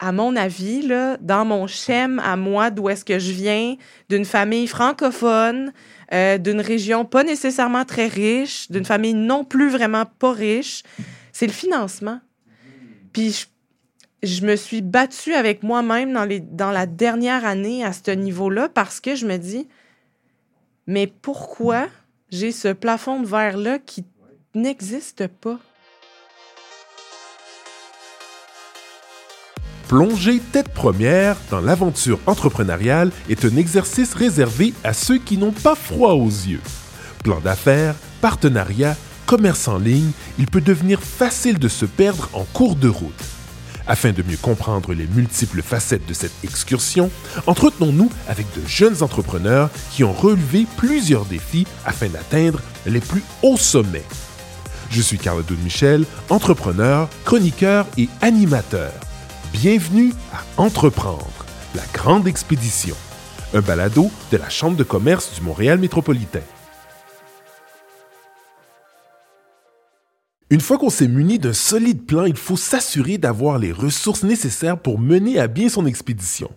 à mon avis, là, dans mon schème à moi, d'où est-ce que je viens, d'une famille francophone, euh, d'une région pas nécessairement très riche, d'une famille non plus vraiment pas riche, c'est le financement. Puis je, je me suis battue avec moi-même dans, dans la dernière année à ce niveau-là parce que je me dis, mais pourquoi j'ai ce plafond de verre-là qui n'existe pas? Plonger tête première dans l'aventure entrepreneuriale est un exercice réservé à ceux qui n'ont pas froid aux yeux. Plan d'affaires, partenariat, commerce en ligne, il peut devenir facile de se perdre en cours de route. Afin de mieux comprendre les multiples facettes de cette excursion, entretenons-nous avec de jeunes entrepreneurs qui ont relevé plusieurs défis afin d'atteindre les plus hauts sommets. Je suis Carl Doud Michel, entrepreneur, chroniqueur et animateur. Bienvenue à Entreprendre, la grande expédition, un balado de la Chambre de commerce du Montréal métropolitain. Une fois qu'on s'est muni d'un solide plan, il faut s'assurer d'avoir les ressources nécessaires pour mener à bien son expédition.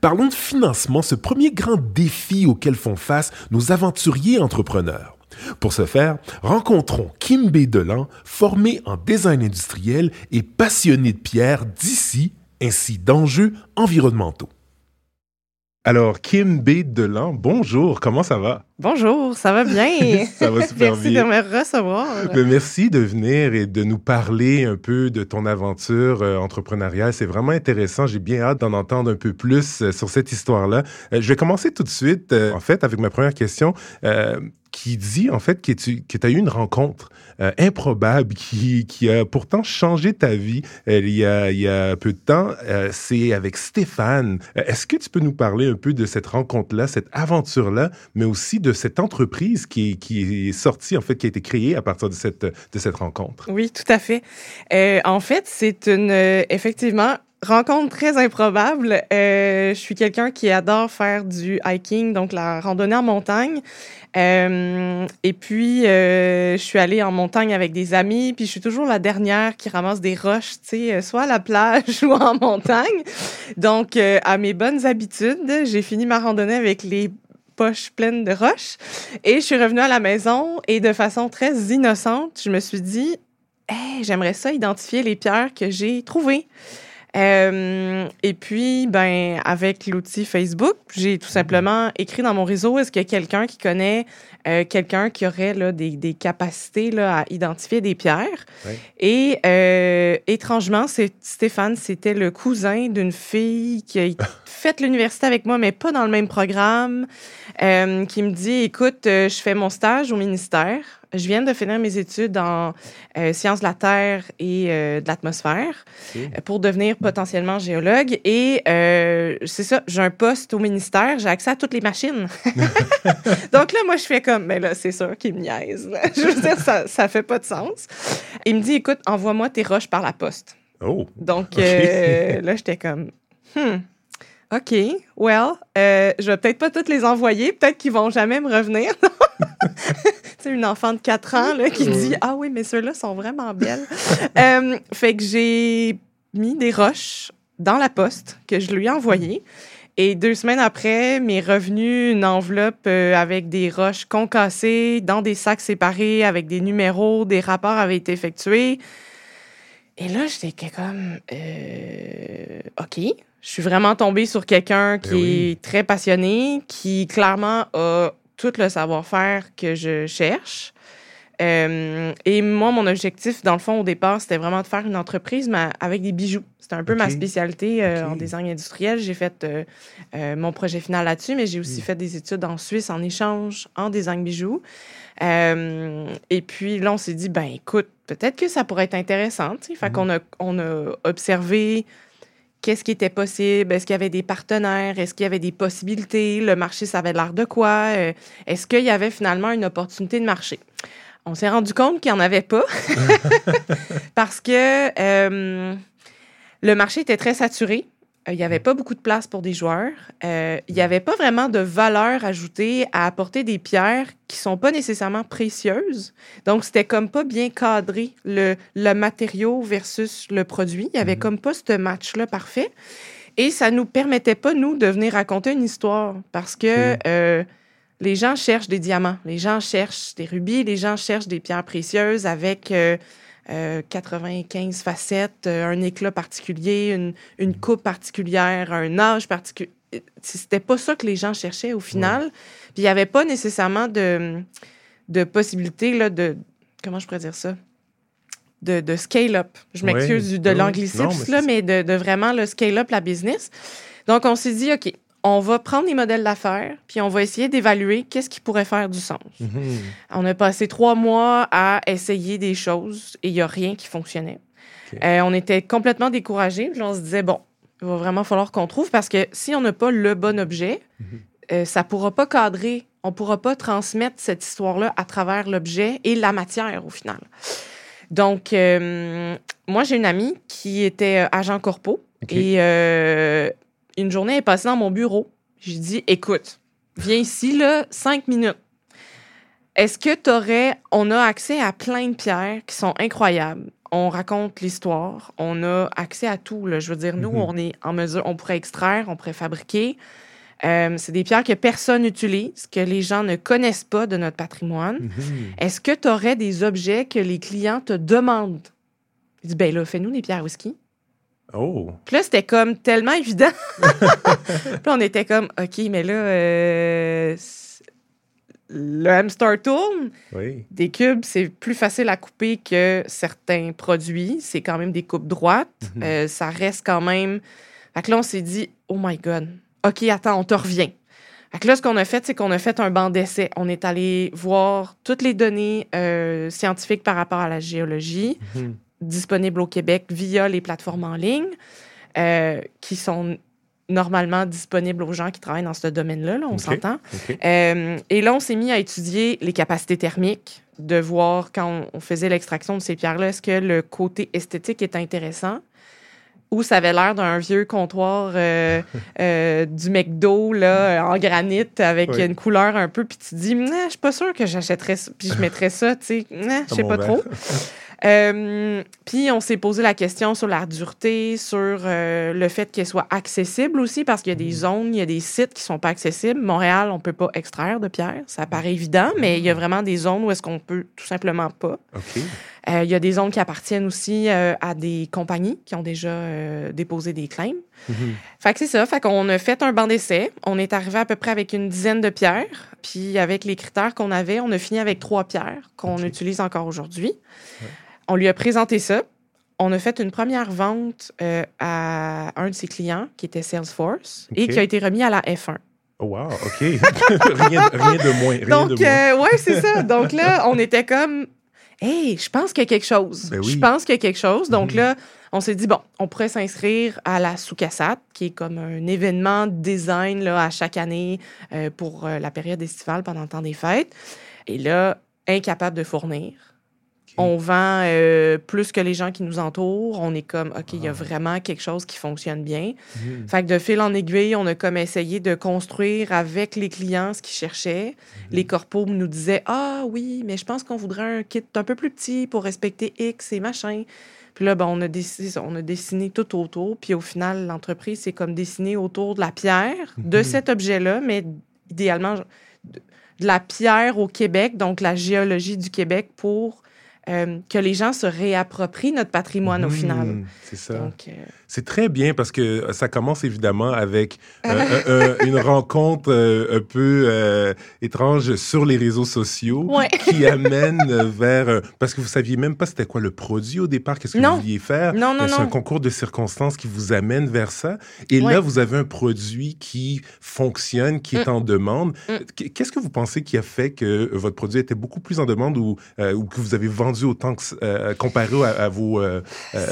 Parlons de financement, ce premier grand défi auquel font face nos aventuriers entrepreneurs. Pour ce faire, rencontrons Kim B. Delan, formé en design industriel et passionné de pierre d'ici ainsi d'enjeux environnementaux. Alors, Kim B. Delan, bonjour, comment ça va? Bonjour, ça va bien? ça va super merci bien. Merci de me recevoir. Mais merci de venir et de nous parler un peu de ton aventure euh, entrepreneuriale. C'est vraiment intéressant. J'ai bien hâte d'en entendre un peu plus euh, sur cette histoire-là. Euh, je vais commencer tout de suite, euh, en fait, avec ma première question euh, qui dit, en fait, que tu que as eu une rencontre euh, improbable qui, qui a pourtant changé ta vie euh, il, y a, il y a peu de temps. Euh, C'est avec Stéphane. Est-ce que tu peux nous parler un peu de cette rencontre-là, cette aventure-là, mais aussi de cette entreprise qui, qui est sortie, en fait, qui a été créée à partir de cette, de cette rencontre? Oui, tout à fait. En fait, c'est une, effectivement, rencontre très improbable. Euh, je suis quelqu'un qui adore faire du hiking, donc la randonnée en montagne. Euh, et puis, euh, je suis allée en montagne avec des amis, puis je suis toujours la dernière qui ramasse des roches, tu sais, soit à la plage ou en montagne. Donc, à mes bonnes habitudes, j'ai fini ma randonnée avec les poches pleines de roches. Et je suis revenue à la maison et de façon très innocente, je me suis dit, hey, j'aimerais ça identifier les pierres que j'ai trouvées. Euh, et puis, ben, avec l'outil Facebook, j'ai tout simplement écrit dans mon réseau est-ce qu'il y a quelqu'un qui connaît euh, quelqu'un qui aurait là, des, des capacités là, à identifier des pierres. Ouais. Et euh, étrangement, c'est Stéphane, c'était le cousin d'une fille qui a fait l'université avec moi, mais pas dans le même programme, euh, qui me dit écoute, euh, je fais mon stage au ministère. Je viens de finir mes études en sciences de la Terre et de l'atmosphère pour devenir potentiellement géologue. Et c'est ça, j'ai un poste au ministère, j'ai accès à toutes les machines. Donc là, moi, je fais comme, mais là, c'est sûr qu'il me niaise. Je veux dire, ça, ça fait pas de sens. Il me dit, écoute, envoie-moi tes roches par la poste. Oh! Donc euh, là, j'étais comme, hmm, OK, well, euh, je vais peut-être pas toutes les envoyer, peut-être qu'ils vont jamais me revenir. C'est une enfant de 4 ans là, qui dit Ah oui, mais ceux-là sont vraiment belles. Euh, fait que j'ai mis des roches dans la poste que je lui ai envoyées. Et deux semaines après, m'est revenu une enveloppe euh, avec des roches concassées dans des sacs séparés avec des numéros, des rapports avaient été effectués. Et là, j'étais comme, euh, OK, je suis vraiment tombée sur quelqu'un qui Ben oui. est très passionné, qui clairement a tout le savoir-faire que je cherche. Euh, et moi, mon objectif, dans le fond, au départ, c'était vraiment de faire une entreprise mais avec des bijoux. C'était un peu ma spécialité euh, en design industriel. J'ai fait euh, mon projet final là-dessus, mais j'ai aussi Mm. fait des études en Suisse en échange en design bijoux. Et puis là, on s'est dit, ben écoute, peut-être que ça pourrait être intéressant. tu sais. Fait Mhm. qu'on a, on a observé qu'est-ce qui était possible, est-ce qu'il y avait des partenaires, est-ce qu'il y avait des possibilités, le marché, ça avait l'air de quoi, euh, est-ce qu'il y avait finalement une opportunité de marché? On s'est rendu compte qu'il n'y en avait pas parce que euh, le marché était très saturé. Euh, Il n'y avait pas beaucoup de place pour des joueurs. Euh, il n'y avait pas vraiment de valeur ajoutée à apporter des pierres qui sont pas nécessairement précieuses. Donc, c'était comme pas bien cadré le, le matériau versus le produit. Il y avait Mhm. comme pas ce match-là parfait. Et ça nous permettait pas, nous, de venir raconter une histoire parce que euh, les gens cherchent des diamants, les gens cherchent des rubis, les gens cherchent des pierres précieuses avec euh, euh, 95 facettes, euh, un éclat particulier, une, une coupe particulière, un âge particulier. C'était pas ça que les gens cherchaient au final. Puis il n'y avait pas nécessairement de, de possibilité là, de. Comment je pourrais dire ça? De, de scale-up. Je m'excuse de ouais, l'anglicisme, mais là, mais de, de vraiment le scale-up la business. Donc, on s'est dit, OK, on va prendre les modèles d'affaires, puis on va essayer d'évaluer qu'est-ce qui pourrait faire du sens. Mhm. On a passé trois mois à essayer des choses et il n'y a rien qui fonctionnait. Euh, on était complètement découragés. Puis on se disait, bon, il va vraiment falloir qu'on trouve parce que si on n'a pas le bon objet, Mhm. euh, ça ne pourra pas cadrer. On ne pourra pas transmettre cette histoire-là à travers l'objet et la matière au final. Donc, euh, moi, j'ai une amie qui était agent corpo et euh, une journée est passée dans mon bureau. J'ai dit, écoute, viens ici, là, cinq minutes. Est-ce que tu aurais. On a accès à plein de pierres qui sont incroyables. On raconte l'histoire. On a accès à tout. Là. Je veux dire, nous, Mhm. on est en mesure. On pourrait extraire, on pourrait fabriquer. Euh, c'est des pierres que personne n'utilise, que les gens ne connaissent pas de notre patrimoine. Mhm. Est-ce que tu aurais des objets que les clients te demandent? Il dit, ben là, fais-nous des pierres whisky. Oh. Puis là, c'était comme tellement évident. puis on était comme, OK, mais là, euh, le hamster tourne. Oui. Des cubes, c'est plus facile à couper que certains produits. C'est quand même des coupes droites. Mhm. Euh, ça reste quand même. Fait que là, on s'est dit, oh my God. OK, attends, on te revient. Fait que là, ce qu'on a fait, c'est qu'on a fait un banc d'essai. On est allé voir toutes les données euh, scientifiques par rapport à la géologie Mhm. Disponibles au Québec via les plateformes en ligne euh, qui sont normalement disponibles aux gens qui travaillent dans ce domaine-là, là, on s'entend. Euh, et là, on s'est mis à étudier les capacités thermiques, de voir quand on, faisait l'extraction de ces pierres-là, est-ce que le côté esthétique est intéressant ou ça avait l'air d'un vieux comptoir euh, euh, du McDo là, en granit avec Oui. une couleur un peu, puis tu te dis, je suis pas sûre que j'achèterais ça, puis je mettrais ça, tu sais, je sais pas trop. Euh, puis on s'est posé la question sur la dureté, sur euh, le fait qu'elle soit accessible aussi, parce qu'il y a des zones, il y a des sites qui sont pas accessibles. Montréal, on peut pas extraire de pierre, ça paraît évident, mais il y a vraiment des zones où est-ce qu'on peut tout simplement pas. OK. Euh, il y a des zones qui appartiennent aussi à des compagnies qui ont déjà déposé des claims. Mhm. Fait que c'est ça. Fait qu'on a fait un banc d'essai. On est arrivé à peu près avec une dizaine de pierres. Puis avec les critères qu'on avait, on a fini avec trois pierres qu'on utilise encore aujourd'hui. On lui a présenté ça. On a fait une première vente euh, à un de ses clients qui était Salesforce et qui a été remis à la F1. Oh, wow. OK. rien, rien de moins. Rien Donc, de moins. euh, ouais, c'est ça. Donc là, on était comme, hey, je pense qu'il y a quelque chose. Ben oui. Je pense qu'il y a quelque chose. Donc Mhm. là, on s'est dit, bon, on pourrait s'inscrire à la Soukassat, qui est comme un événement de design là, à chaque année euh, pour euh, la période estivale pendant le temps des fêtes. Et là, incapable de fournir. On vend euh, plus que les gens qui nous entourent. On est comme, OK, il y a Ah. vraiment quelque chose qui fonctionne bien. Mhm. Fait que de fil en aiguille, on a comme essayé de construire avec les clients ce qu'ils cherchaient. Les corpos nous disaient Ah oui, mais je pense qu'on voudrait un kit un peu plus petit pour respecter X et machin. Puis là, ben, on, a dessiné, on a dessiné tout autour. Puis au final, l'entreprise s'est comme dessinée autour de la pierre, de Mhm. cet objet-là, mais idéalement de la pierre au Québec, donc la géologie du Québec pour euh, que les gens se réapproprient notre patrimoine au final. Mhm. C'est ça. Donc, euh, C'est très bien parce que ça commence évidemment avec euh, un- une rencontre euh, un peu euh, étrange sur les réseaux sociaux Ouais. qui amène vers... euh, parce que vous saviez même pas c'était quoi le produit au départ, qu'est-ce que Non. vous vouliez faire. Non, non, C'est un concours de circonstances qui vous amène vers ça. Et Ouais. là, vous avez un produit qui fonctionne, qui est Mm. en demande. Mm. Qu- Qu'est-ce que vous pensez qui a fait que votre produit était beaucoup plus en demande ou, euh, ou que vous avez vendu autant que, euh, comparé à, à vos, euh, euh,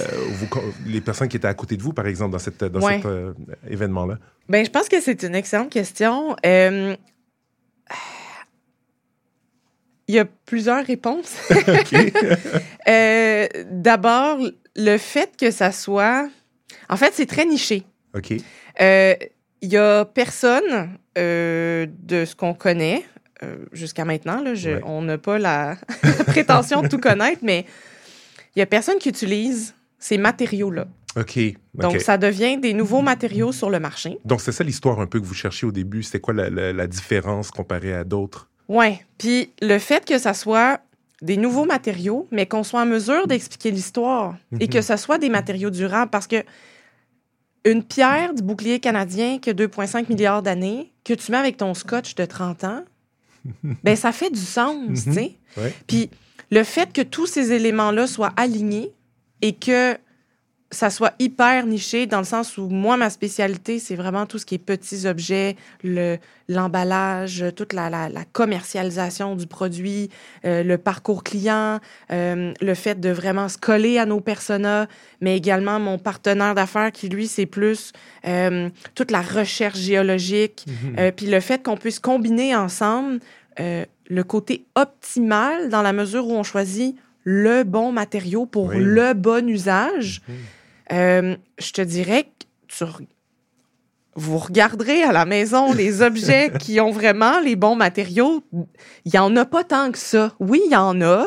les personnes qui étaient à côté de vous, par exemple, dans, cette, dans Ouais. cet euh, événement-là? Ben, je pense que c'est une excellente question. Euh, Il y a plusieurs réponses. Euh, D'abord, le fait que ça soit... En fait, c'est très niché. OK. Il y a personne de ce qu'on connaît jusqu'à maintenant. Là, je- Ouais. On n'a pas la prétention de tout connaître, mais il y a personne qui utilise ces matériaux-là. OK. Donc, ça devient des nouveaux matériaux sur le marché. Donc, c'est ça l'histoire un peu que vous cherchiez au début. C'était quoi la, la- la différence comparée à d'autres? Ouais. Puis le fait que ça soit des nouveaux matériaux, mais qu'on soit en mesure d'expliquer l'histoire et Mhm. que ce soit des matériaux durables, parce que une pierre du bouclier canadien qui a 2,5 milliards d'années, que tu mets avec ton scotch de 30 ans, ben ça fait du sens, Mhm. tu sais. Ouais. Puis le fait que tous ces éléments-là soient alignés et que ça soit hyper niché dans le sens où moi, ma spécialité, c'est vraiment tout ce qui est petits objets, le, l'emballage, toute la, la, la commercialisation du produit, euh, le parcours client, euh, le fait de vraiment se coller à nos personas, mais également mon partenaire d'affaires qui, lui, c'est plus euh, toute la recherche géologique, Mhm. puis le fait qu'on puisse combiner ensemble le côté optimal dans la mesure où on choisit le bon matériau pour Oui. le bon usage, Mhm. Euh, je te dirais que tu vous regarderez à la maison les objets qui ont vraiment les bons matériaux. Il n'y en a pas tant que ça. Oui, il y en a,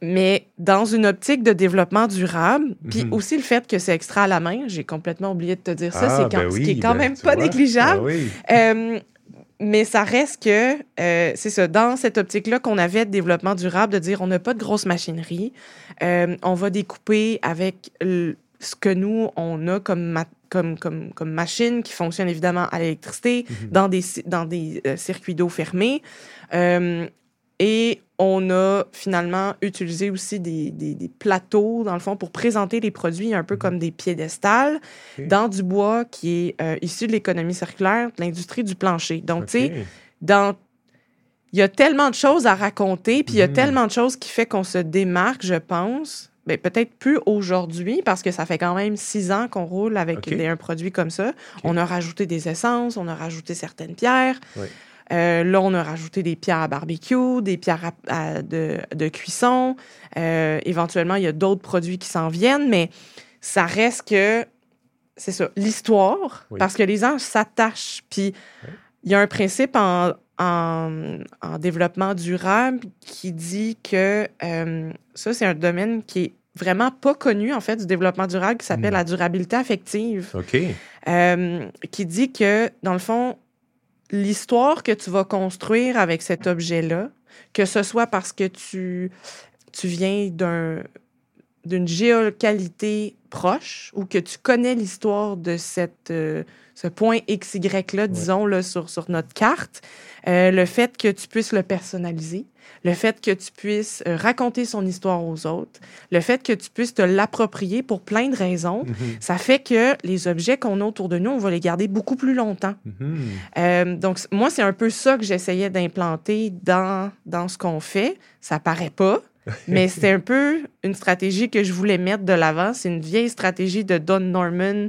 mais dans une optique de développement durable, puis Mhm. aussi le fait que c'est extra à la main, j'ai complètement oublié de te dire ça, Ah, c'est quand- ben ce qui est quand ben, même pas vois. négligeable. Ah oui. Euh, mais ça reste que, euh, c'est ça, dans cette optique-là qu'on avait de développement durable, de dire on n'a pas de grosse machinerie, euh, on va découper avec ce que nous, on a comme, ma- comme, comme, comme machine qui fonctionne évidemment à l'électricité, Mhm. dans des, dans des euh, circuits d'eau fermés. Euh, et on a finalement utilisé aussi des, des- des plateaux, dans le fond, pour présenter les produits un peu comme des piédestals dans du bois qui est euh, issu de l'économie circulaire, de l'industrie du plancher. Donc, tu sais, dans... il y a tellement de choses à raconter, puis il y a Mhm. tellement de choses qui fait qu'on se démarque, je pense. Ben, peut-être plus aujourd'hui, parce que ça fait quand même six ans qu'on roule avec des- un produit comme ça. On a rajouté des essences, on a rajouté certaines pierres. Euh, là, on a rajouté des pierres à barbecue, des pierres à- à- de, de cuisson. Euh, éventuellement, il y a d'autres produits qui s'en viennent, mais ça reste que, c'est ça, l'histoire, Oui. parce que les gens s'attachent. Puis, il y a un principe en, en, en développement durable qui dit que euh, ça, c'est un domaine qui est vraiment pas connu, en fait, du développement durable, qui s'appelle Mm. la durabilité affective OK. euh, qui dit que, dans le fond, l'histoire que tu vas construire avec cet objet-là, que ce soit parce que tu, tu viens d'un d'une géolocalité proche ou que tu connais l'histoire de cette, euh, ce point XY-là, disons, là, sur, sur notre carte, euh, le fait que tu puisses le personnaliser, le fait que tu puisses euh, raconter son histoire aux autres, le fait que tu puisses te l'approprier pour plein de raisons, Mhm. ça fait que les objets qu'on a autour de nous, on va les garder beaucoup plus longtemps. Mhm. Euh, donc, moi, c'est un peu ça que j'essayais d'implanter dans, dans ce qu'on fait. Ça paraît pas, mais c'est un peu une stratégie que je voulais mettre de l'avant. C'est une vieille stratégie de Don Norman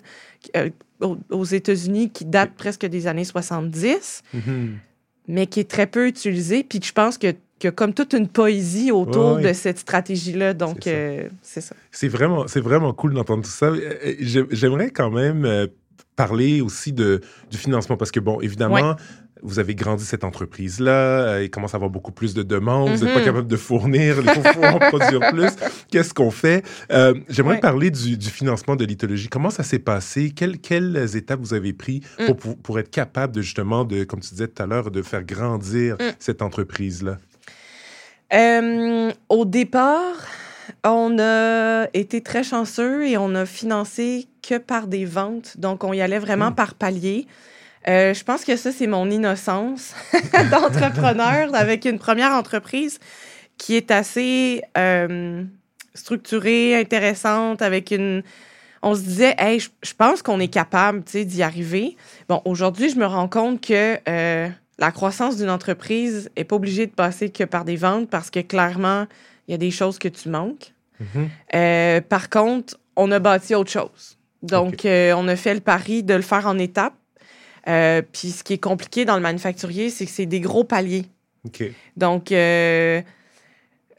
euh, aux, États-Unis qui date presque des années 70, Mhm. mais qui est très peu utilisée. Puis que je pense que y a comme toute une poésie autour Ouais, ouais. de cette stratégie-là. Donc, C'est ça. euh, c'est vraiment, vraiment cool d'entendre tout ça. Euh, j'ai- J'aimerais quand même euh, parler aussi de, du financement parce que, bon, évidemment, Ouais. Vous avez grandi cette entreprise-là, euh, il commence à avoir beaucoup plus de demandes, vous n'êtes pas Mhm. capable de fournir, il faut, faut en produire plus. Qu'est-ce qu'on fait? Euh, J'aimerais Ouais. parler du, du financement de lithologie. Comment ça s'est passé? Quelles, quelles étapes vous avez prises Mm. pour, pour, pour être capable de, justement, de, comme tu disais tout à l'heure, de faire grandir Mm. cette entreprise-là? Euh, au départ, on a été très chanceux et on a financé que par des ventes. Donc, on y allait vraiment Mm. par palier. Euh, je pense que ça, c'est mon innocence d'entrepreneur avec une première entreprise qui est assez euh, structurée, intéressante, avec une... On se disait, hey, je, je pense qu'on est capable d'y arriver. Bon, aujourd'hui, je me rends compte que euh, la croissance d'une entreprise n'est pas obligée de passer que par des ventes parce que clairement, il y a des choses que tu manques. Mhm. Euh, par contre, on a bâti autre chose. Donc, on a fait le pari de le faire en étapes. Euh, Puis, ce qui est compliqué dans le manufacturier, c'est que c'est des gros paliers. Donc, euh,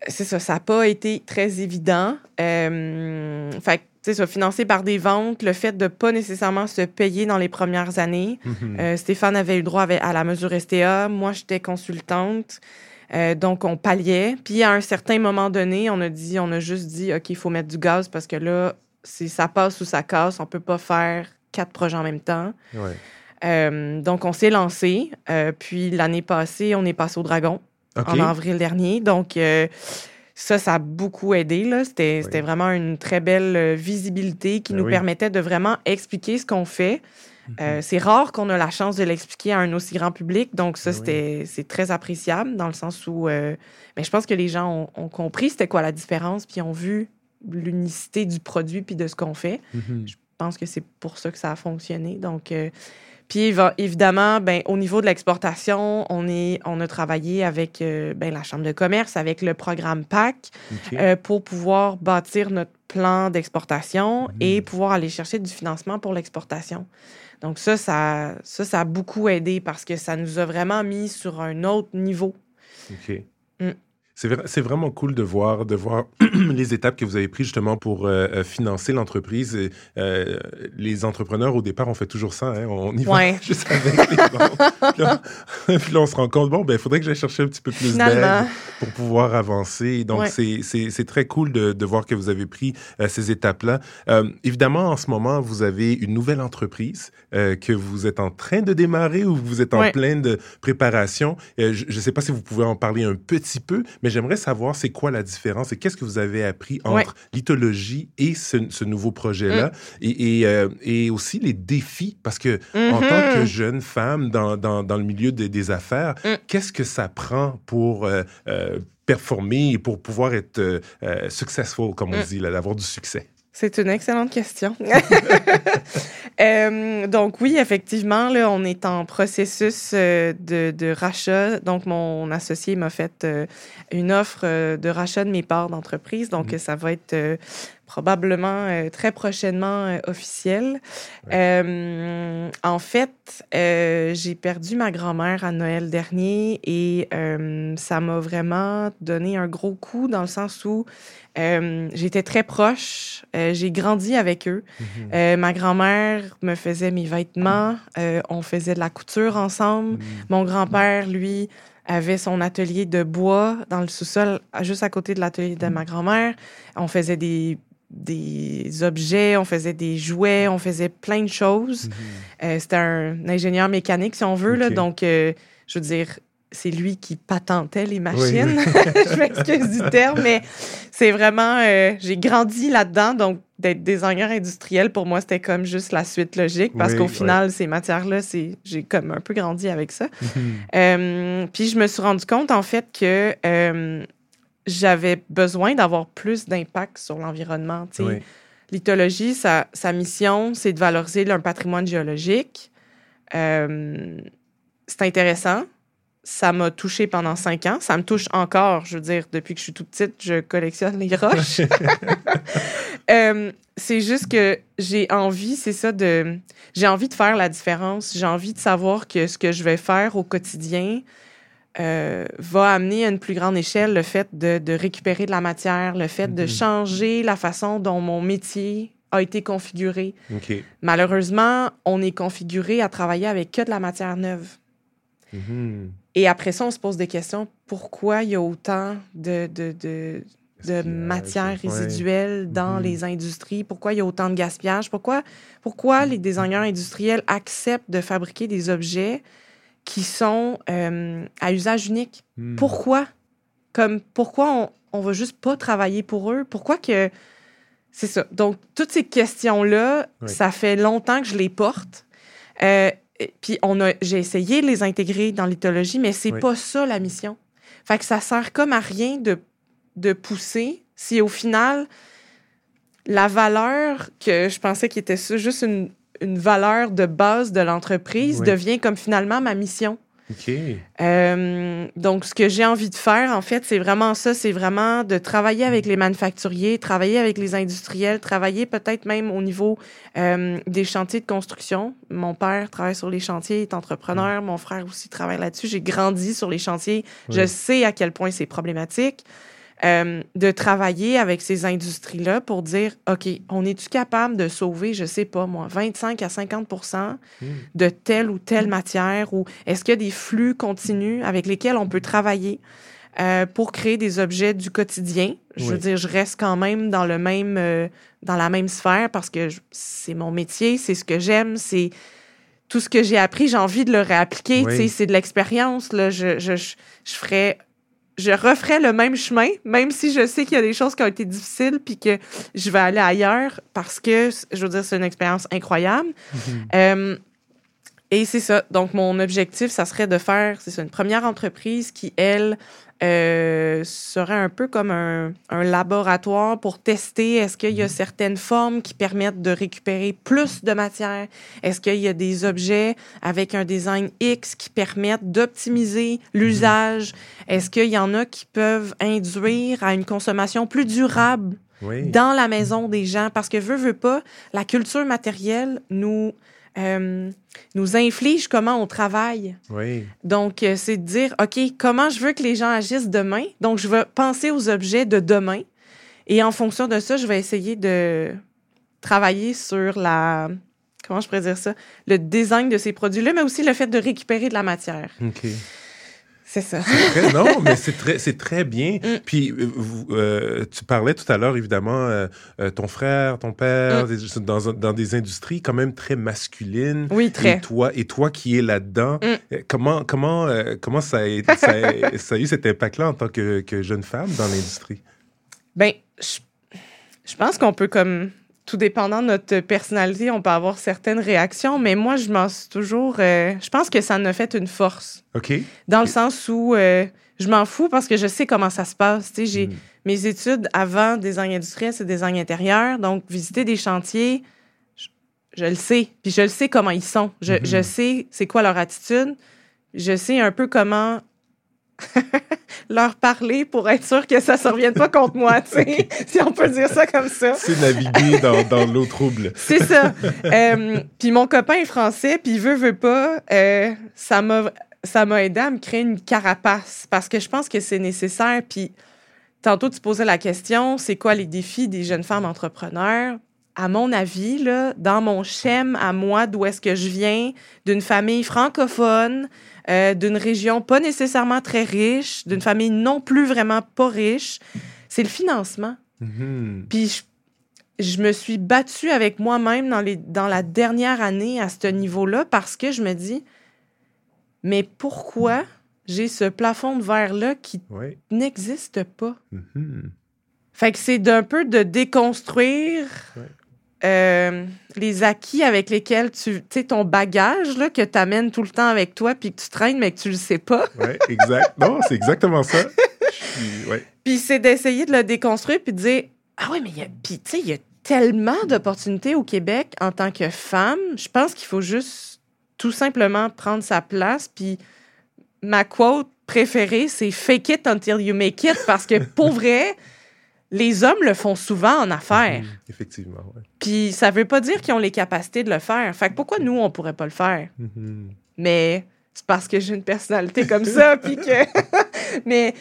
c'est ça, ça n'a pas été très évident. Euh, fait que c'est ça, financé par des ventes, le fait de pas nécessairement se payer dans les premières années. Mhm. Euh, Stéphane avait eu le droit à la mesure STA. Moi, j'étais consultante. Euh, donc, on palliait. Puis, à un certain moment donné, on a dit, on a juste dit, OK, il faut mettre du gaz parce que là, c'est ça passe ou ça casse. On peut pas faire quatre projets en même temps. Ouais. Euh, donc, on s'est lancé. Euh, puis, l'année passée, on est passé au Dragon en avril dernier. Donc, euh, ça, ça a beaucoup aidé. C'était Oui. vraiment une très belle visibilité qui Ben nous oui. permettait de vraiment expliquer ce qu'on fait. Mhm. Euh, c'est rare qu'on a la chance de l'expliquer à un aussi grand public. Donc, ça, Ben oui. c'est très appréciable dans le sens où mais je pense que les gens ont, ont compris c'était quoi la différence, puis ont vu l'unicité du produit puis de ce qu'on fait. Mhm. Je pense que c'est pour ça que ça a fonctionné. Donc, puis évidemment, ben, au niveau de l'exportation, on, est, on a travaillé avec euh, ben, la Chambre de commerce, avec le programme PAC, euh, pour pouvoir bâtir notre plan d'exportation Mhm. et pouvoir aller chercher du financement pour l'exportation. Donc ça ça, ça, ça a beaucoup aidé parce que ça nous a vraiment mis sur un autre niveau. OK. Mm. C'est vra- c'est vraiment cool de voir, de voir les étapes que vous avez prises justement pour euh, euh, financer l'entreprise. Euh, les entrepreneurs, au départ, on fait toujours ça. hein, On y va juste avec les puis, là, puis là, on se rend compte, bon, ben, il faudrait que j'aille chercher un petit peu plus d'aide pour pouvoir avancer. Donc, Ouais. c'est- très cool de, de voir que vous avez pris euh, ces étapes-là. Évidemment, en ce moment, vous avez une nouvelle entreprise que vous êtes en train de démarrer ou vous êtes en Ouais. pleine de préparation. Je ne sais pas si vous pouvez en parler un petit peu, mais j'aimerais savoir c'est quoi la différence et qu'est-ce que vous avez appris entre Ouais. l'ithologie et ce, ce nouveau projet-là? Et, et, euh, et aussi les défis parce que en Mhm. tant que jeune femme dans, dans, dans le milieu des- des affaires, Mm. qu'est-ce que ça prend pour euh, euh, performer et pour pouvoir être euh, successful, comme on Mm. dit, là, d'avoir du succès? C'est une excellente question. Euh, donc oui, effectivement, là, on est en processus euh, de, de rachat. Donc mon associé m'a fait euh, une offre de rachat de mes parts d'entreprise. Donc Mhm. ça va être probablement euh, très prochainement euh, officiel. Ouais. Euh, en fait, euh, j'ai perdu ma grand-mère à Noël dernier et ça m'a vraiment donné un gros coup dans le sens où j'étais très proche. J'ai grandi avec eux. Euh, ma grand-mère me faisait mes vêtements. On faisait de la couture ensemble. Mon grand-père, lui, avait son atelier de bois dans le sous-sol, juste à côté de l'atelier de ma grand-mère. On faisait des, des objets, on faisait des jouets, on faisait plein de choses. Euh, C'était un ingénieur mécanique, si on veut. Là, donc, euh, je veux dire, c'est lui qui patentait les machines. je m'excuse du terme, mais c'est vraiment... euh, J'ai grandi là-dedans, donc d'être designer industriel, pour moi, c'était comme juste la suite logique, parce Oui, qu'au final, ces matières-là, c'est j'ai comme un peu grandi avec ça. Mhm. Euh, puis je me suis rendu compte, en fait, que euh, j'avais besoin d'avoir plus d'impact sur l'environnement. Oui. L'ithologie, sa, sa mission, c'est de valoriser leur patrimoine géologique. Euh, c'est intéressant. Ça m'a touché pendant cinq ans. Ça me touche encore. Je veux dire, depuis que je suis toute petite, je collectionne les roches. Euh, c'est juste que j'ai envie, c'est ça, de. J'ai envie de faire la différence. J'ai envie de savoir que ce que je vais faire au quotidien euh, va amener à une plus grande échelle le fait de, de récupérer de la matière, le fait de Mhm. changer la façon dont mon métier a été configuré. Malheureusement, on est configuré à travailler avec que de la matière neuve. Mhm. Et après ça, on se pose des questions. Pourquoi il y a autant de, de, de, ouais. résiduelles dans Mhm. les industries? Pourquoi il y a autant de gaspillage? Pourquoi, pourquoi les designers industriels acceptent de fabriquer des objets qui sont euh, à usage unique? Mhm. Pourquoi? Comme, pourquoi on, on va juste pas travailler pour eux? Pourquoi que... C'est ça. Donc, toutes ces questions-là, Oui. ça fait longtemps que je les porte. Euh, puis, on a, j'ai essayé de les intégrer dans l'ithologie, mais c'est Oui. pas ça la mission. Fait que ça sert comme à rien de, de pousser si au final, la valeur que je pensais qui était ça, juste une, une valeur de base de l'entreprise Oui. devient comme finalement ma mission. OK. Euh, donc, ce que j'ai envie de faire, en fait, c'est vraiment ça. C'est vraiment de travailler avec les manufacturiers, travailler avec les industriels, travailler peut-être même au niveau euh, des chantiers de construction. Mon père travaille sur les chantiers, est entrepreneur. Mon frère aussi travaille là-dessus. J'ai grandi sur les chantiers. Je sais à quel point c'est problématique. Euh, de travailler avec ces industries-là pour dire, OK, on est-tu capable de sauver, je sais pas moi, 25 à 50% Hmm. de telle ou telle matière ou est-ce qu'il y a des flux continus avec lesquels on peut travailler euh, pour créer des objets du quotidien? Je veux dire, je reste quand même dans le même, euh, dans la même sphère parce que c'est mon métier, c'est ce que j'aime, c'est tout ce que j'ai appris, j'ai envie de le réappliquer. Oui. Tu sais, c'est de l'expérience. Là, je, je, je, je ferais, je referais le même chemin, même si je sais qu'il y a des choses qui ont été difficiles puis que je vais aller ailleurs parce que, je veux dire, c'est une expérience incroyable. Euh, et c'est ça. Donc, mon objectif, ça serait de faire, c'est ça, une première entreprise qui, elle, euh, serait un peu comme un, un laboratoire pour tester est-ce qu'il y a certaines formes qui permettent de récupérer plus de matière? Est-ce qu'il y a des objets avec un design X qui permettent d'optimiser l'usage? Est-ce qu'il y en a qui peuvent induire à une consommation plus durable? Oui. dans la maison des gens? Parce que veut veut pas la culture matérielle nous euh, nous inflige comment on travaille Oui. donc euh, c'est de dire ok comment je veux que les gens agissent demain? Donc je vais penser aux objets de demain et en fonction de ça je vais essayer de travailler sur la comment je pourrais dire ça le design de ces produits là mais aussi le fait de récupérer de la matière OK. C'est ça Très- non, mais c'est très, c'est très bien. Mm. Puis, euh, euh, tu parlais tout à l'heure, évidemment, euh, euh, ton frère, ton père, Mm. des- dans, dans des industries quand même très masculines. oui Et très toi, et toi qui es là-dedans, Mm. comment, comment, comment ça, a, été- ça, a, ça a eu cet impact-là en tant que, que jeune femme dans l'industrie? Ben, je, je pense qu'on peut comme tout dépendant de notre personnalité, on peut avoir certaines réactions, mais moi, je m'en suis toujours. euh, je pense que ça en a fait une force. OK? Dans le sens où euh, je m'en fous parce que je sais comment ça se passe. J'ai Mm. mes études avant design industriel, c'est design intérieur. Donc, visiter des chantiers, je, je le sais. Puis je le sais comment ils sont. Je, je sais c'est quoi leur attitude. Je sais un peu comment leur parler pour être sûr que ça ne se revienne pas contre moi, si on peut dire ça comme ça. C'est naviguer dans, dans l'eau trouble. C'est ça. Euh, puis mon copain est français, puis il veut, veut pas. euh, ça m'a ça m'a aidé à me créer une carapace parce que je pense que c'est nécessaire. Puis tantôt, tu posais la question, c'est quoi les défis des jeunes femmes entrepreneurs? À mon avis, là, dans mon schéma à moi, d'où est-ce que je viens, d'une famille francophone, euh, d'une région pas nécessairement très riche, d'une famille non plus vraiment pas riche, c'est le financement. Mhm. Puis je, je me suis battue avec moi-même dans, les, dans la dernière année à ce niveau-là parce que je me dis, mais pourquoi j'ai ce plafond de verre-là qui Oui. n'existe pas? Mhm. Fait que c'est d'un peu de déconstruire Ouais. Euh, les acquis avec lesquels tu... Tu sais, ton bagage là, que tu amènes tout le temps avec toi puis que tu traînes mais que tu le sais pas. Ouais, exact. Non, c'est exactement ça. Ouais. Puis c'est d'essayer de le déconstruire puis de dire ah ouais mais il y a puis tu sais il y a tellement d'opportunités au Québec en tant que femme, je pense qu'il faut juste tout simplement prendre sa place puis ma quote préférée c'est fake it until you make it parce que pour vrai les hommes le font souvent en affaires. Mhm. Effectivement, ouais. Puis ça veut pas dire qu'ils ont les capacités de le faire. Fait que pourquoi nous on pourrait pas le faire? Mhm. mais c'est parce que j'ai une personnalité comme ça, puis que... mais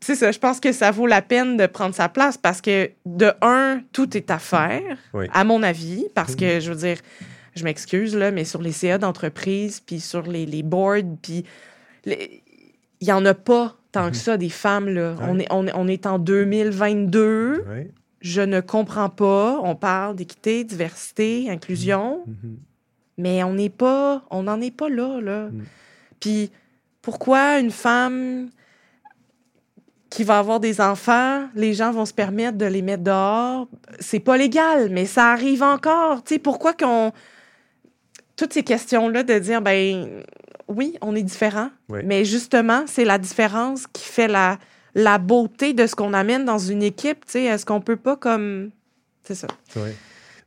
c'est ça, je pense que ça vaut la peine de prendre sa place parce que, de un, tout est à faire, Oui. à mon avis, parce que, je veux dire, je m'excuse, là, mais sur les CA d'entreprise, puis sur les, les boards, puis les- il y en a pas tant que ça des femmes, là. Ouais. On, est, on, est- on est en 2022, Ouais. je ne comprends pas, on parle d'équité, diversité, inclusion, Mhm. mais on n'est pas, on n'en est pas là, là. Mm. Puis pourquoi une femme qui va avoir des enfants, les gens vont se permettre de les mettre dehors? C'est pas légal, mais ça arrive encore. Tu sais, pourquoi qu'on... Toutes ces questions-là de dire, ben oui, on est différents, Ouais. mais justement, c'est la différence qui fait la, la beauté de ce qu'on amène dans une équipe. Tu sais, est-ce qu'on peut pas comme... C'est ça.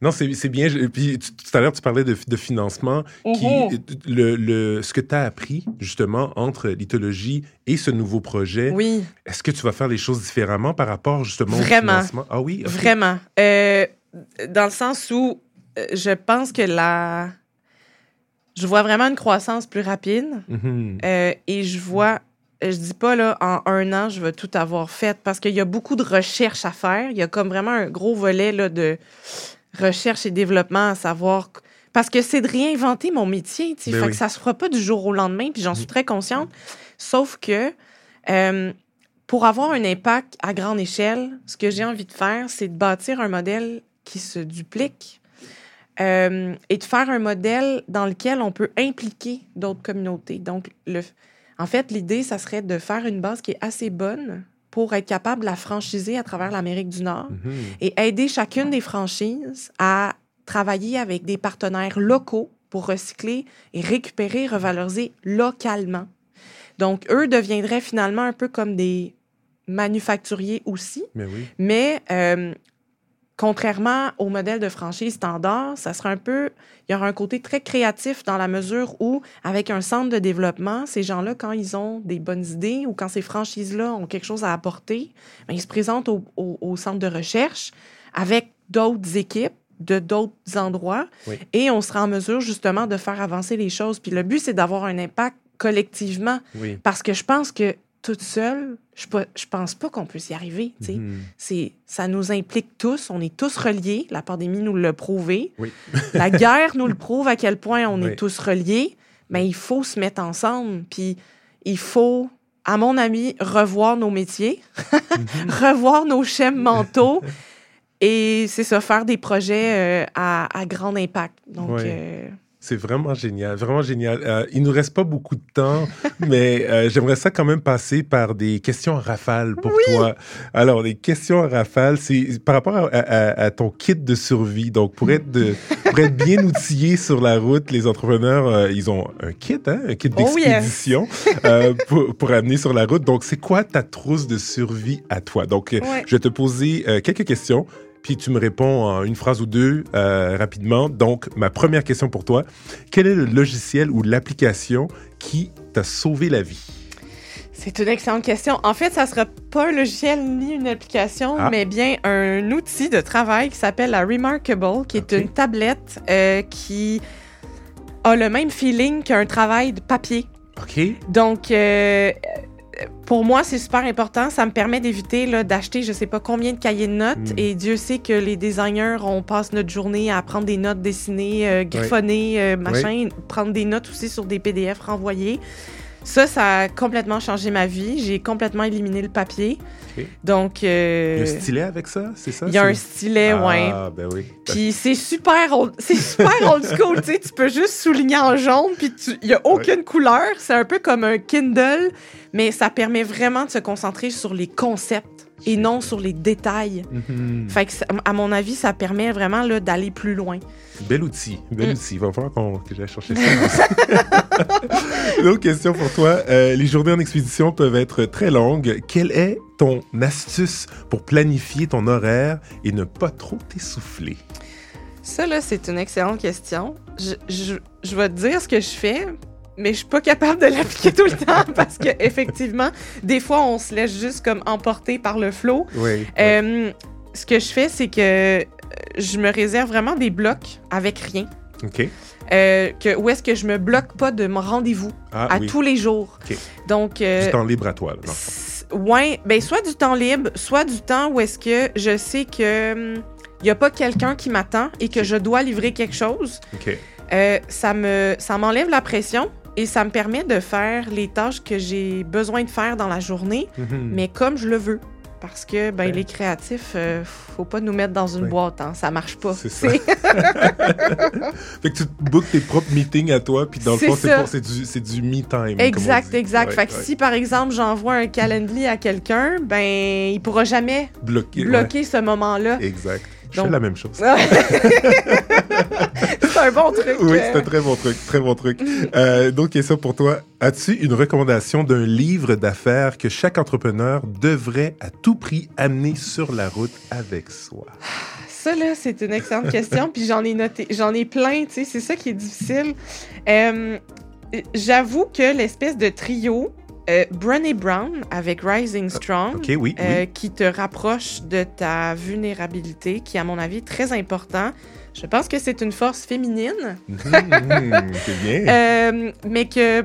Non, c'est bien. Je- Puis tout à l'heure, tu parlais de, de financement. Qui, Mhm. le, le, ce que tu as appris, justement, entre l'ithologie et ce nouveau projet, Oui. est-ce que tu vas faire les choses différemment par rapport, justement, Vraiment. au financement? Ah oui? Vraiment. Euh, dans le sens où euh, je pense que la. Je vois vraiment une croissance plus rapide Mhm. euh, et je vois. je dis pas, là, en un an, je vais tout avoir fait parce qu'il y a beaucoup de recherches à faire. Il y a comme vraiment un gros volet là, de recherche et développement à savoir. Parce que c'est de réinventer mon métier. tu sais. Ben fait oui. que ça se fera pas du jour au lendemain, puis j'en suis très consciente. Sauf que euh, pour avoir un impact à grande échelle, ce que j'ai envie de faire, c'est de bâtir un modèle qui se duplique euh, et de faire un modèle dans lequel on peut impliquer d'autres communautés. Donc, le, en fait, l'idée, ça serait de faire une base qui est assez bonne pour être capable de la franchiser à travers l'Amérique du Nord Mhm. et aider chacune des franchises à travailler avec des partenaires locaux pour recycler et récupérer, revaloriser localement. Donc, eux deviendraient finalement un peu comme des manufacturiers aussi, Mais oui. mais euh, contrairement au modèle de franchise standard, ça sera un peu, il y aura un côté très créatif dans la mesure où, avec un centre de développement, ces gens-là, quand ils ont des bonnes idées ou quand ces franchises-là ont quelque chose à apporter, ben, ils se présentent au, au- au centre de recherche avec d'autres équipes de d'autres endroits Oui. et on sera en mesure justement de faire avancer les choses. Puis le but, c'est d'avoir un impact collectivement Oui. parce que je pense que toute seule, je, je pense pas qu'on puisse y arriver. Mhm. C'est, ça nous implique tous, on est tous reliés. La pandémie nous l'a prouvé. Oui. La guerre nous le prouve à quel point on Oui. est tous reliés. Mais il faut se mettre ensemble. Puis il faut, à mon avis, revoir nos métiers, Mhm. revoir nos schèmes mentaux. Et c'est ça, faire des projets euh, à, à grand impact. Donc, Oui. euh, C'est vraiment génial, vraiment génial. Euh, il nous reste pas beaucoup de temps, mais euh, j'aimerais ça quand même passer par des questions à rafale pour toi. Alors, les questions à rafale, c'est par rapport à, à- à ton kit de survie. Donc, pour être, de, pour être bien outillé sur la route, les entrepreneurs, euh, ils ont un kit, hein, un kit Oh yes. d'expédition euh, pour, pour amener sur la route. Donc, c'est quoi ta trousse de survie à toi? Donc, Ouais. je vais te poser euh, quelques questions. Puis tu me réponds en une phrase ou deux euh, rapidement. Donc, ma première question pour toi, quel est le logiciel ou l'application qui t'a sauvé la vie? C'est une excellente question. En fait, ça sera pas un logiciel ni une application, Ah. mais bien un outil de travail qui s'appelle la Remarkable, qui est une tablette euh, qui a le même feeling qu'un travail de papier. OK. Donc, euh, pour moi, c'est super important. Ça me permet d'éviter d'acheter je sais pas combien de cahiers de notes. Mm. Et Dieu sait que les designers, on passe notre journée à prendre des notes dessinées, euh, griffonner, euh, machin, prendre des notes aussi sur des PDF renvoyés. Ça, ça a complètement changé ma vie. J'ai complètement éliminé le papier. Donc, Il y a euh, un stylet avec ça, c'est ça? il y a un stylet, ouais. Ah, ben oui. Puis c'est super old, c'est super old school, tu sais, tu peux juste souligner en jaune puis tu- il y a aucune couleur, c'est un peu comme un Kindle, mais ça permet vraiment de se concentrer sur les concepts et non sur les détails. Fait que ça- à mon avis, ça permet vraiment là d'aller plus loin. Bel outil, bel Mm. outil. Il va falloir qu'on- que j'aille chercher ça. Une autre question pour toi. Euh, les journées en expédition peuvent être très longues. Quelle est ton astuce pour planifier ton horaire et ne pas trop t'essouffler? Ça là, c'est une excellente question. Je, je, je vais te dire ce que je fais. Mais je suis pas capable de l'appliquer tout le temps parce que effectivement, des fois, on se laisse juste comme emporter par le flot. Oui. Euh, ce que je fais, c'est que euh, je me réserve vraiment des blocs avec rien. OK. Euh, que, où est-ce que je me bloque pas de mon rendez-vous Ah à oui. tous les jours. OK. Donc, euh, Du temps libre à toi. là, ouais, ben soit du temps libre, soit du temps où est-ce que je sais que il y a pas quelqu'un qui m'attend et que je dois livrer quelque chose. OK. Euh, ça me ça m'enlève la pression et ça me permet de faire les tâches que j'ai besoin de faire dans la journée Mhm. mais comme je le veux. Parce que ben, Ouais. les créatifs, euh, faut pas nous mettre dans une Ouais. boîte, hein, ça marche pas. C'est ça. Fait que tu te bookes tes propres meetings à toi, puis dans le fond, c'est du, c'est du me time. exact, exact. Ouais, fait que ouais. si par exemple j'envoie un calendrier à quelqu'un, ben il pourra jamais bloquer ce moment-là. Exact. Je Donc- fais la même chose. c'est un bon truc. Oui, euh. c'est un très bon truc, très bon truc. Euh, donc, question pour toi. As-tu une recommandation d'un livre d'affaires que chaque entrepreneur devrait à tout prix amener sur la route avec soi? Ça, là, c'est une excellente question. Puis j'en ai noté, j'en ai plein, tu sais, c'est ça qui est difficile. Euh, J'avoue que l'espèce de trio, euh, Brené Brown avec Rising Strong, OK, oui, euh, oui. qui te rapproche de ta vulnérabilité, qui, à mon avis, est très important. Je pense que c'est une force féminine, mhm, c'est bien. euh, mais que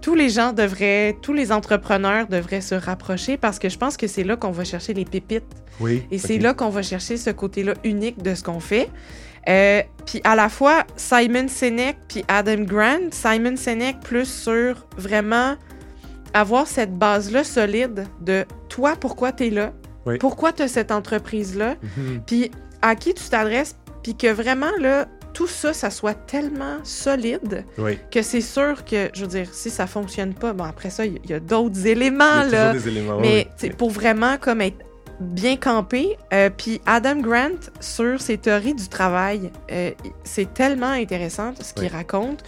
tous les gens devraient, tous les entrepreneurs devraient se rapprocher parce que je pense que c'est là qu'on va chercher les pépites. Oui. Et c'est là qu'on va chercher ce côté-là unique de ce qu'on fait. Euh, puis à la fois, Simon Sinek puis Adam Grant, Simon Sinek plus sur vraiment avoir cette base-là solide de toi, pourquoi tu es là, Oui. pourquoi tu as cette entreprise-là, Mhm. puis à qui tu t'adresses, puis que vraiment, là, tout ça, ça soit tellement solide Oui. que c'est sûr que, je veux dire, si ça fonctionne pas, bon, après ça, il y, a d'autres Il y éléments, a là. des éléments. Mais oui, pour vraiment comme être bien campé, euh, puis Adam Grant sur ses théories du travail, euh, c'est tellement intéressant ce qu'il Oui. raconte.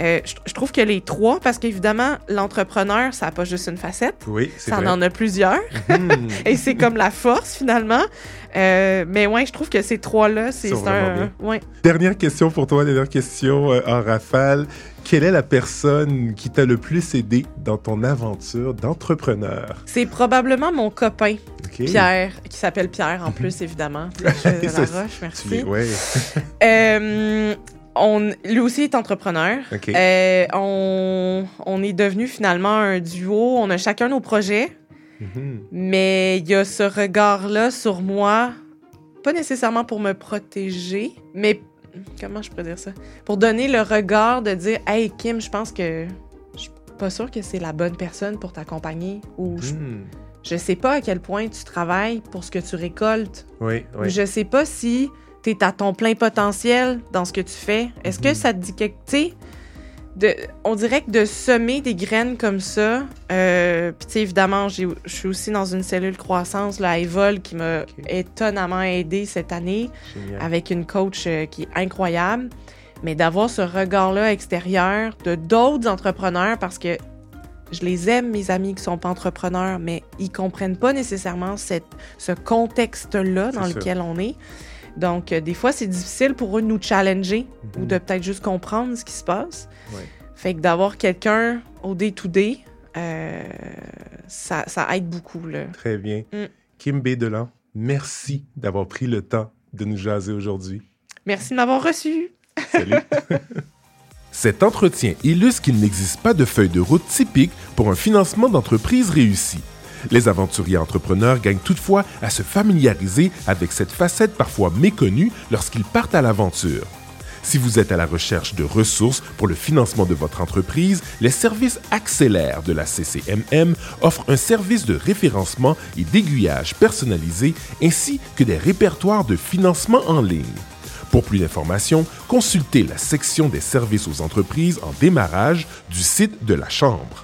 Euh, je, je trouve que les trois, parce qu'évidemment, l'entrepreneur, ça n'a pas juste une facette, Oui, c'est ça vrai. en a plusieurs, Mhm. et c'est comme la force finalement. Euh, mais ouais, je trouve que ces trois-là, c'est un. Ouais. Dernière question pour toi, dernière question euh, en rafale. Quelle est la personne qui t'a le plus aidé dans ton aventure d'entrepreneur? C'est probablement mon copain. Pierre, qui s'appelle Pierre en plus, évidemment. Je la roche, Tu merci. l'es- ouais. Euh, on, lui aussi est entrepreneur. Euh, on, on est devenu finalement un duo. On a chacun nos projets, Mhm. mais il y a ce regard-là sur moi, pas nécessairement pour me protéger, mais comment je pourrais dire ça? Pour donner le regard de dire Hey Kim, je pense que je suis pas sûre que c'est la bonne personne pour t'accompagner ou je, Mhm. je sais pas à quel point tu travailles pour ce que tu récoltes. Oui, oui. Je sais pas si tu es à ton plein potentiel dans ce que tu fais. Est-ce que Mhm. ça te dit quelque de, on dirait que de semer des graines comme ça, euh, puis tu sais, évidemment, je suis aussi dans une cellule croissance, à Evol, qui m'a étonnamment aidé cette année, Génial. avec une coach euh, qui est incroyable. Mais d'avoir ce regard-là extérieur de d'autres entrepreneurs, parce que je les aime, mes amis qui sont pas entrepreneurs, mais ils comprennent pas nécessairement cette, ce contexte-là dans sûr. lequel on est. Donc, euh, des fois, c'est difficile pour eux de nous challenger ou Mhm. de peut-être juste comprendre ce qui se passe. Ouais. Fait que d'avoir quelqu'un au day-to-day, euh, ça, ça aide beaucoup. Là. Très bien. Mm. Kim B. Delan, merci d'avoir pris le temps de nous jaser aujourd'hui. Merci de m'avoir reçu. Salut. Cet entretien illustre qu'il n'existe pas de feuille de route typique pour un financement d'entreprise réussi. Les aventuriers entrepreneurs gagnent toutefois à se familiariser avec cette facette parfois méconnue lorsqu'ils partent à l'aventure. Si vous êtes à la recherche de ressources pour le financement de votre entreprise, les services Accélère de la CCMM offrent un service de référencement et d'aiguillage personnalisé ainsi que des répertoires de financement en ligne. Pour plus d'informations, consultez la section des services aux entreprises en démarrage du site de la Chambre.